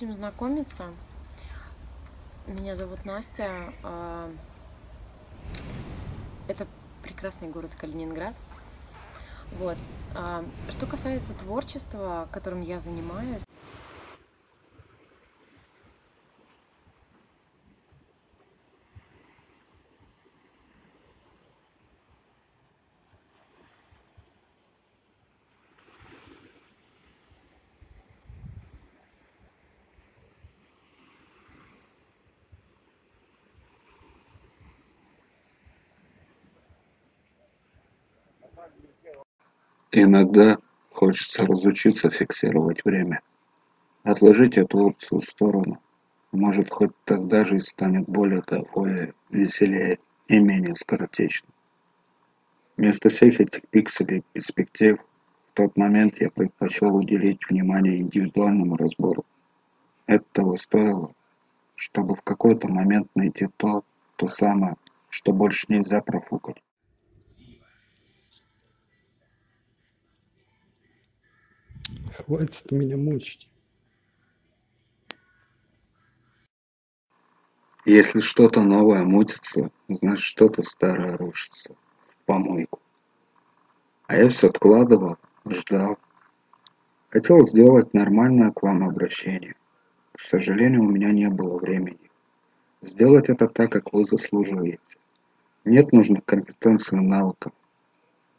будем знакомиться. Меня зовут Настя. а, Это прекрасный город Калининград. Вот. а, Что касается творчества, которым я занимаюсь, Иногда хочется разучиться фиксировать время, отложить эту опцию в сторону. Может, хоть тогда жизнь станет более кайфовее, веселее и менее скоротечной. Вместо всех этих пикселей перспектив, в тот момент я предпочел уделить внимание индивидуальному разбору. Это того стоило, чтобы в какой-то момент найти то, то самое, что больше нельзя профукать. Хватит меня мучить. Если что-то новое мутится, значит что-то старое рушится в помойку. А я все откладывал, ждал. Хотел сделать нормальное к вам обращение. К сожалению, у меня не было времени. Сделать это так, как вы заслуживаете. Нет нужных компетенций и навыков.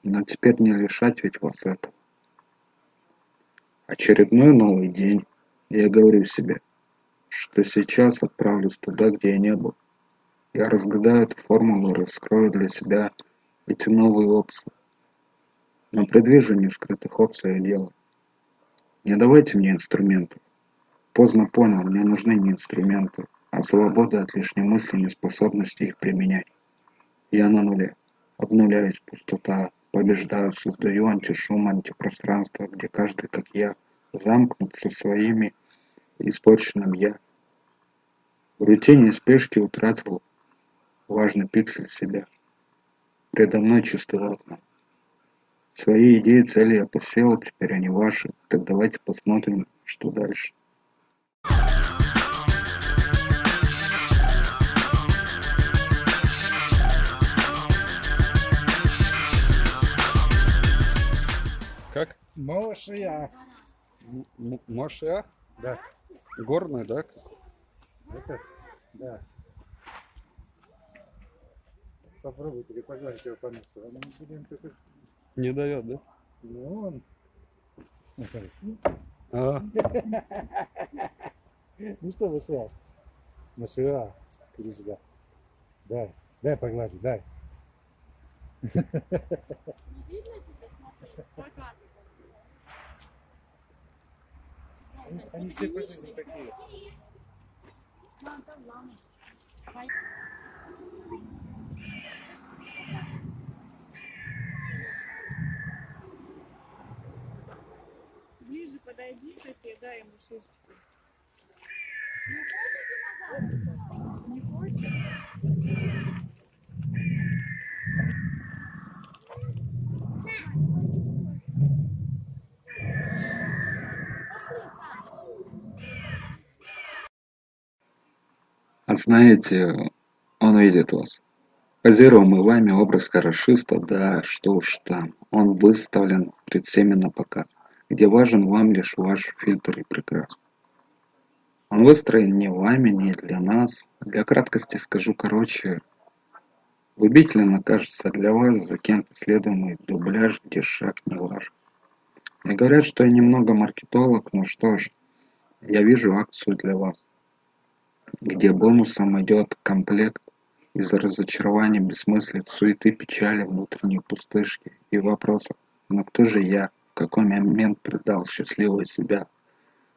Но теперь не лишать ведь вас этого. Очередной новый день. Я говорю себе, что сейчас отправлюсь туда, где я не был. Я разгадаю эту формулу и раскрою для себя эти новые опции. Но предвижу не скрытых опциях дело. Не давайте мне инструментов. Поздно понял, мне нужны не инструменты, а свобода от лишней мысли и неспособности их применять. Я на нуле. Обнуляюсь, пустота. Побеждаю, создаю антишум, антипространство, где каждый, как я, замкнут со своими испорченным я. В рутине и спешке утратил важный пиксель себя. Предо мной чистые окна. Свои идеи, цели я посеял, теперь они ваши. Так давайте посмотрим, что дальше. Мошия. М- м- Моша? Да. Горная, да? Это? Да. Попробуйте или погладить его по носу. А мы будем только... Не дает, да? Ну, он... Ну, смотри. А, Ну что, Мошия? Мошия. Иди сюда. Дай. Дай погладить, дай. Они, они все по жизни такие. Ближе подойди, София, дай ему шишечку. Не хочет? А знаете, он видит вас. Позируемый вами образ хорошиста, да, что уж там. Он выставлен пред всеми на показ, где важен вам лишь ваш фильтр и прекрас. Он выстроен не вами, не для нас. Для краткости скажу короче. Губительно кажется для вас за кем-то следуемый дубляж, где шаг не ваш. Мне говорят, что я немного маркетолог, но что ж, я вижу акцию для вас где бонусом идет комплект из разочарования, бессмыслиц, суеты, печали, внутренней пустышки и вопросов. Но кто же я? В какой момент предал счастливого себя?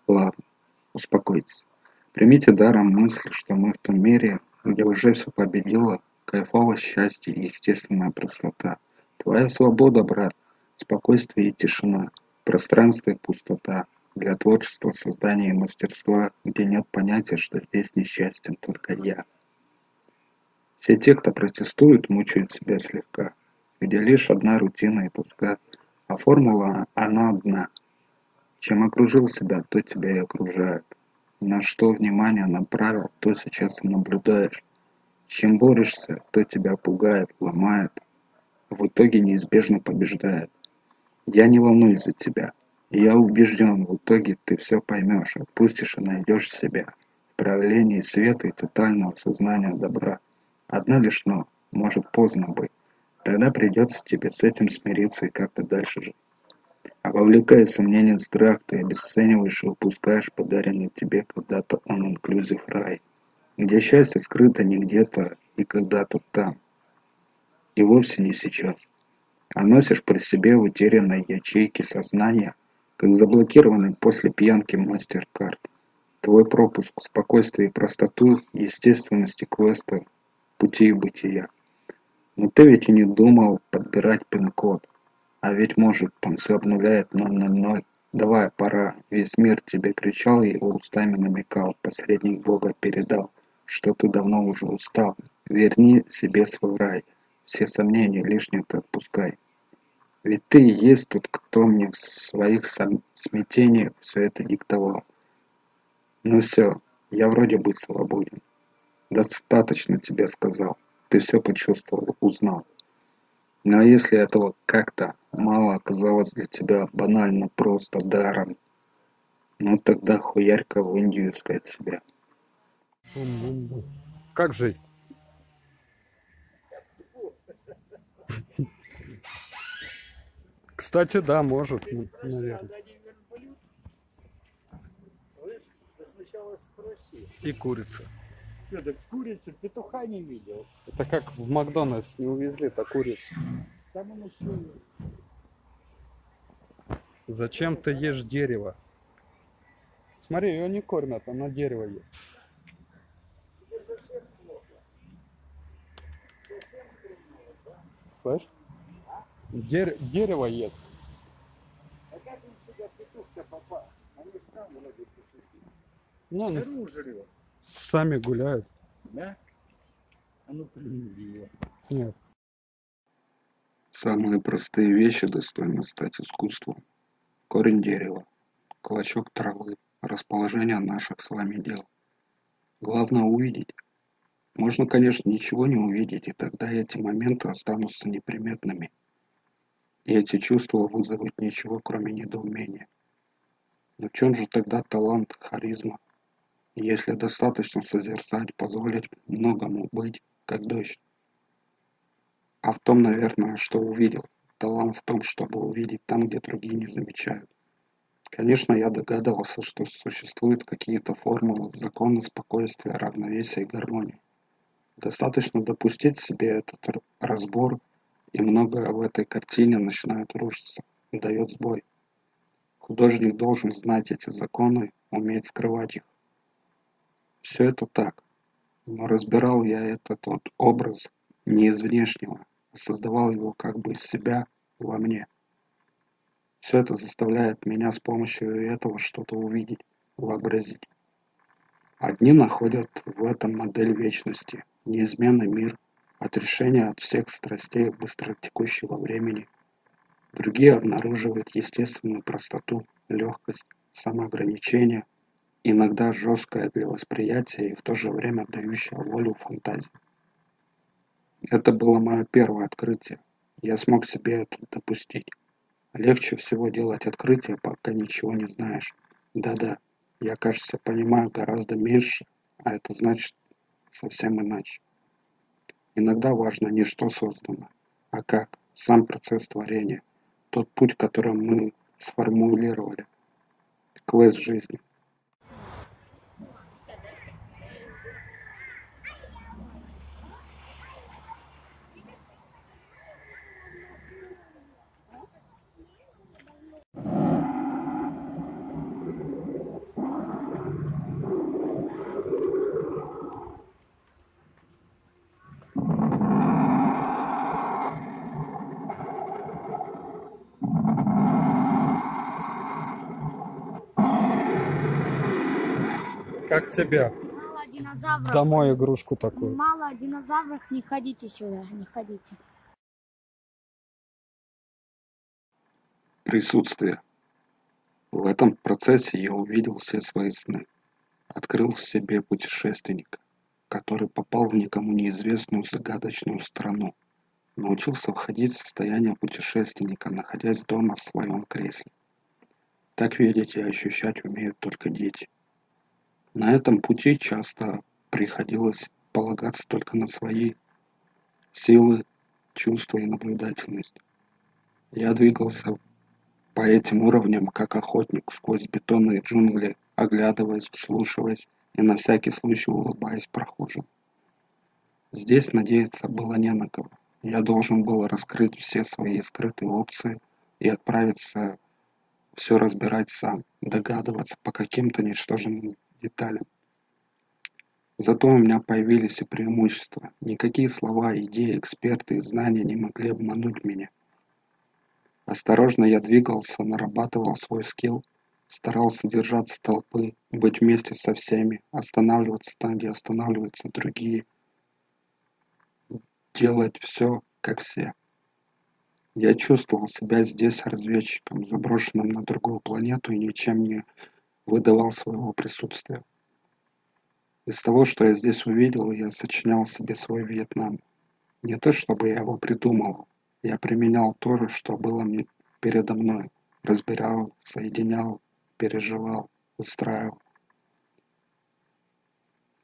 Ладно, успокойтесь. Примите даром мысль, что мы в том мире, где уже все победило, кайфово счастье и естественная простота. Твоя свобода, брат, спокойствие и тишина, пространство и пустота, для творчества, создания и мастерства, где нет понятия, что здесь несчастен только я. Все те, кто протестует, мучают себя слегка, где лишь одна рутина и тоска, а формула, она одна. Чем окружил себя, то тебя и окружает. На что внимание направил, то сейчас и наблюдаешь. Чем борешься, то тебя пугает, ломает, в итоге неизбежно побеждает. Я не волнуюсь за тебя. Я убежден, в итоге ты все поймешь, отпустишь и найдешь себя. В проявлении света и тотального сознания добра. Одно лишь но, может поздно быть. Тогда придется тебе с этим смириться и как-то дальше жить. А вовлекая сомнения, страх, ты обесцениваешь и упускаешь подаренный тебе когда-то он инклюзив рай, где счастье скрыто не где-то и когда-то там, и вовсе не сейчас. А носишь при себе утерянной ячейки сознания, как заблокированный после пьянки мастер-карт. Твой пропуск спокойствие и простоту естественности квеста пути и бытия. Но ты ведь и не думал подбирать пин-код. А ведь может там все обнуляет 000. Давай, пора. Весь мир тебе кричал и его устами намекал. Посредник Бога передал, что ты давно уже устал. Верни себе свой рай. Все сомнения лишние ты отпускай. Ведь ты и есть тот, кто мне в своих смятениях все это диктовал. Ну все, я вроде бы свободен. Достаточно тебе сказал. Ты все почувствовал, узнал. Но если этого как-то мало оказалось для тебя банально просто даром, ну тогда хуярь-ка в Индию искать себя. Как жить? Кстати, да, может, наверное. Слышь, ты сначала спроси. И курица. Так курицу петуха не видел? Это как в Макдональдс не увезли-то курицу. Там он еще Зачем ты ешь дерево? Смотри, ее не кормят, она дерево ест. Слышь? Дер- дерево ест. Как он сюда петух-то попал? Они же там вроде петухи. Ну, они Дыру жрет. сами гуляют. Да? А ну его. Нет. Самые простые вещи достойны стать искусством. Корень дерева, клочок травы, расположение наших с вами дел. Главное увидеть. Можно, конечно, ничего не увидеть, и тогда эти моменты останутся неприметными. И эти чувства вызовут ничего, кроме недоумения. Но в чем же тогда талант, харизма? Если достаточно созерцать, позволить многому быть, как дождь. А в том, наверное, что увидел. Талант в том, чтобы увидеть там, где другие не замечают. Конечно, я догадывался, что существуют какие-то формулы, законы спокойствия, равновесия и гармонии. Достаточно допустить себе этот разбор, и многое в этой картине начинает рушиться, дает сбой. Художник должен знать эти законы, уметь скрывать их. Все это так, но разбирал я этот вот образ не из внешнего, а создавал его как бы из себя во мне. Все это заставляет меня с помощью этого что-то увидеть, вообразить. Одни находят в этом модель вечности, неизменный мир, отрешение от всех страстей быстротекущего времени. Другие обнаруживают естественную простоту, легкость, самоограничение, иногда жесткое для восприятия и в то же время дающее волю фантазии. Это было мое первое открытие. Я смог себе это допустить. Легче всего делать открытие, пока ничего не знаешь. Да-да, я, кажется, понимаю гораздо меньше, а это значит совсем иначе. Иногда важно не что создано, а как, сам процесс творения, тот путь, который мы сформулировали, квест жизни. Как тебе? Мало динозавров. Домой игрушку такую. Мало динозавров, не ходите сюда, не ходите. Присутствие. В этом процессе я увидел все свои сны. открыл в себе путешественника, который попал в никому неизвестную загадочную страну, научился входить в состояние путешественника, находясь дома в своем кресле. Так видеть и ощущать умеют только дети. На этом пути часто приходилось полагаться только на свои силы, чувства и наблюдательность. Я двигался по этим уровням, как охотник, сквозь бетонные джунгли, оглядываясь, вслушиваясь и на всякий случай улыбаясь прохожим. Здесь надеяться было не на кого. Я должен был раскрыть все свои скрытые опции и отправиться все разбирать сам, догадываться по каким-то ничтожным деталям. Зато у меня появились и преимущества. Никакие слова, идеи, эксперты и знания не могли обмануть меня. Осторожно я двигался, нарабатывал свой скилл, старался держаться толпы, быть вместе со всеми, останавливаться там, где останавливаются другие, делать все, как все. Я чувствовал себя здесь разведчиком, заброшенным на другую планету и ничем не выдавал своего присутствия. Из того, что я здесь увидел, я сочинял себе свой Вьетнам. Не то, чтобы я его придумывал. Я применял то же, что было мне передо мной. Разбирал, соединял, переживал, устраивал.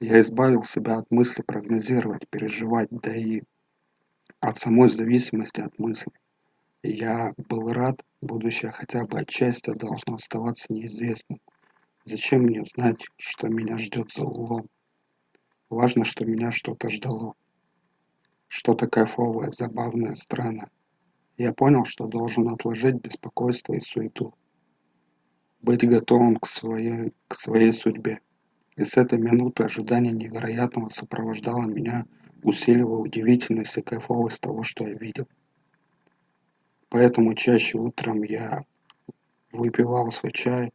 Я избавил себя от мысли прогнозировать, переживать, да и от самой зависимости от мыслей. Я был рад, будущее хотя бы отчасти должно оставаться неизвестным. Зачем мне знать, что меня ждет за углом? Важно, что меня что-то ждало. Что-то кайфовое, забавное, странное. Я понял, что должен отложить беспокойство и суету. Быть готовым к своей, к своей судьбе. И с этой минуты ожидание невероятного сопровождало меня, усиливая удивительность и кайфовость того, что я видел. Поэтому чаще утром я выпивал свой чай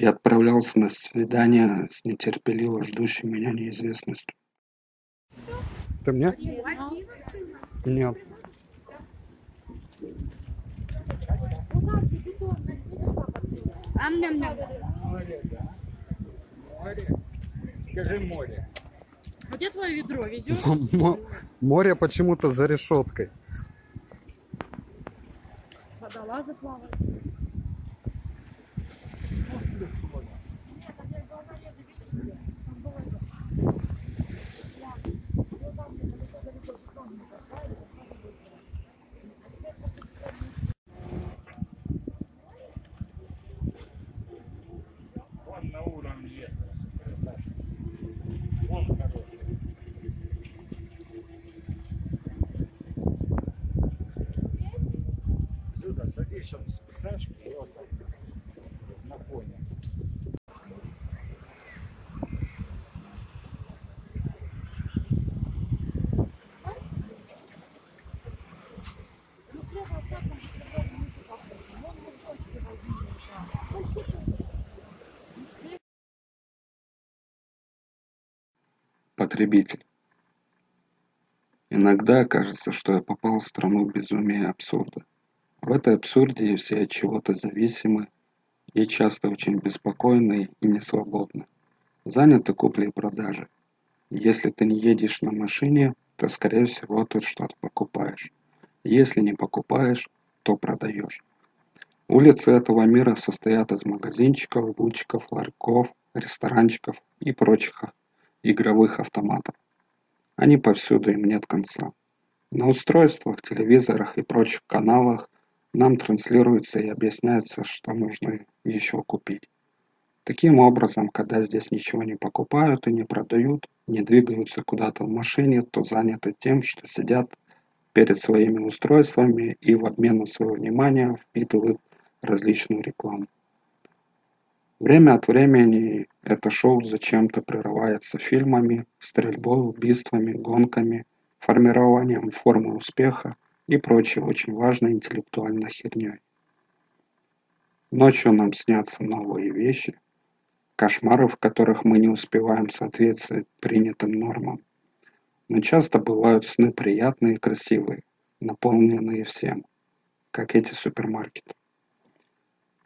и отправлялся на свидание с нетерпеливо ждущей меня неизвестностью. Ты мне? Нет. Ам-ням-ням. Скажи море. А где твое ведро? Везешь? Мо- Море почему-то за решеткой. Водолазы плавают. Он на уровне есть. красавчик. Он хороший. Он списаешь, вот так, на фоне. Потребитель. Иногда кажется, что я попал в страну безумия и абсурда. В этой абсурде все от чего-то зависимы и часто очень беспокойны и несвободны. Заняты куплей и продажей. Если ты не едешь на машине, то, скорее всего, ты что-то покупаешь. Если не покупаешь, то продаешь. Улицы этого мира состоят из магазинчиков, бутиков, ларьков, ресторанчиков и прочих игровых автоматов. Они повсюду, им нет конца. На устройствах, телевизорах и прочих каналах нам транслируется и объясняется, что нужно еще купить. Таким образом, когда здесь ничего не покупают и не продают, не двигаются куда-то в машине, то заняты тем, что сидят перед своими устройствами и в обмен на свое внимание впитывают различную рекламу. Время от времени это шоу зачем-то прерывается фильмами, стрельбой, убийствами, гонками, формированием формы успеха и прочей очень важной интеллектуальной херней. Ночью нам снятся новые вещи, кошмары, в которых мы не успеваем соответствовать принятым нормам. Но часто бывают сны приятные и красивые, наполненные всем, как эти супермаркеты.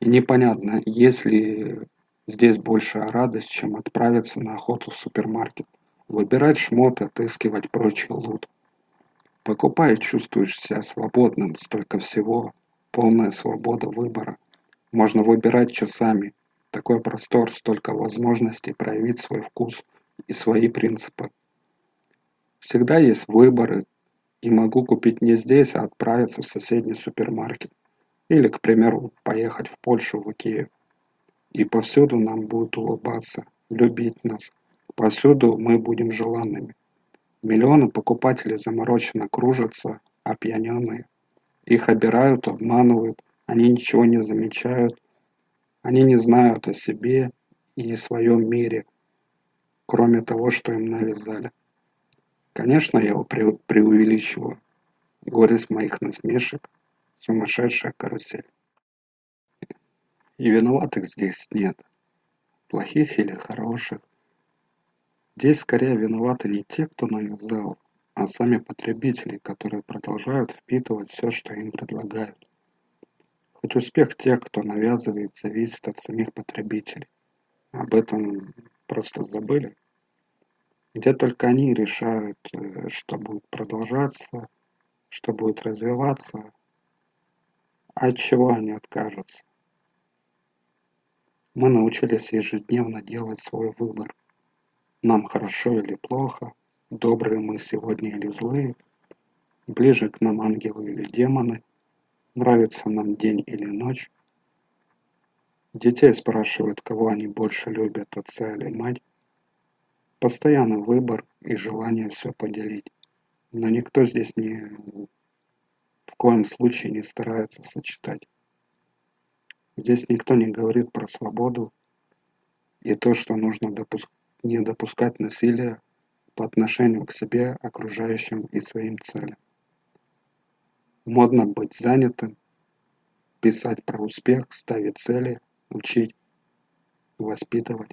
И непонятно, есть ли здесь большая радость, чем отправиться на охоту в супермаркет, выбирать шмот, отыскивать прочий лут. Покупая, чувствуешь себя свободным, столько всего, полная свобода выбора. Можно выбирать часами, такой простор, столько возможностей проявить свой вкус и свои принципы. Всегда есть выборы, и могу купить не здесь, а отправиться в соседний супермаркет. Или, к примеру, поехать в Польшу, в Икею. И повсюду нам будут улыбаться, любить нас. Повсюду мы будем желанными. Миллионы покупателей замороченно кружатся, опьяненные. Их обирают, обманывают, они ничего не замечают. Они не знают о себе и о своем мире, кроме того, что им навязали. Конечно, я его преувеличиваю. Горесть моих насмешек – сумасшедшая карусель. И виноватых здесь нет. Плохих или хороших. Здесь скорее виноваты не те, кто навязал, а сами потребители, которые продолжают впитывать все, что им предлагают. Хоть успех тех, кто навязывает, зависит от самих потребителей. Об этом просто забыли где только они решают, э, что будет продолжаться, что будет развиваться, от чего они откажутся. Мы научились ежедневно делать свой выбор. Нам хорошо или плохо, добрые мы сегодня или злые, ближе к нам ангелы или демоны, нравится нам день или ночь. Детей спрашивают, кого они больше любят, отца или мать. Постоянно выбор и желание все поделить. Но никто здесь не в коем случае не старается сочетать. Здесь никто не говорит про свободу и то, что нужно допуск... не допускать насилия по отношению к себе, окружающим и своим целям. Модно быть занятым, писать про успех, ставить цели, учить, воспитывать.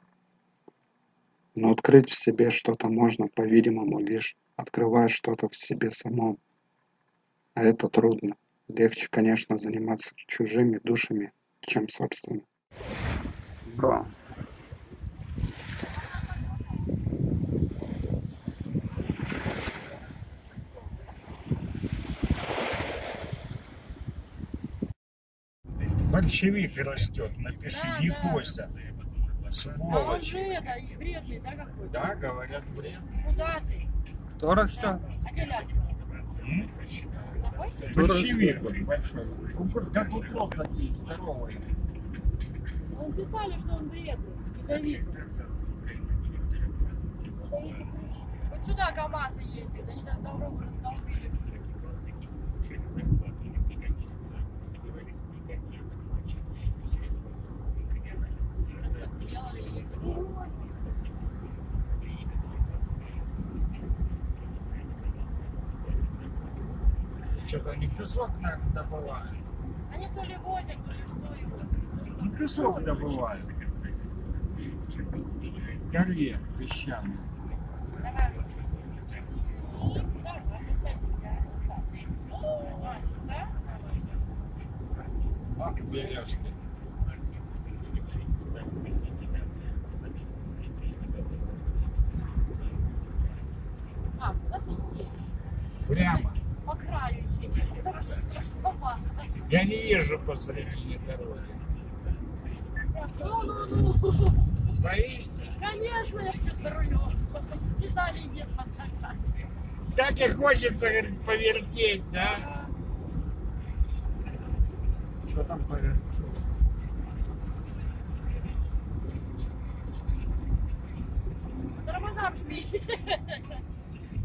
Но открыть в себе что-то можно, по-видимому, лишь открывая что-то в себе самом. А это трудно. Легче, конечно, заниматься чужими душами, чем собственными. Да. Большевик растет, напиши, Да, не да. бойся. А он Сволочь. же это, вредный, да, какой-то? Да, говорят, бред. Куда ты? Кто растет? Большевик он большой. Кукур- Как утром такие здоровые. Он писали, что он вредный, ядовитый. Вот сюда КамАЗы ездят, они там дорогу раздолбили Что-то они песок добывают. Они то ли возят, то ли что его. Ну, песок добывают. Горе песчаный. Давай ручку. Давай, писать. А, сюда? А, берешь ты. А, куда ты едешь? Прямо. По краю едешь. Это вообще страшновато. Я не езжу посредине дороги. Ну-ну-ну. Боишься? Конечно, я все за рулем. Педалей нет под. Так и хочется говорит, повертеть, да? Что там повертеть? По тормозам жми.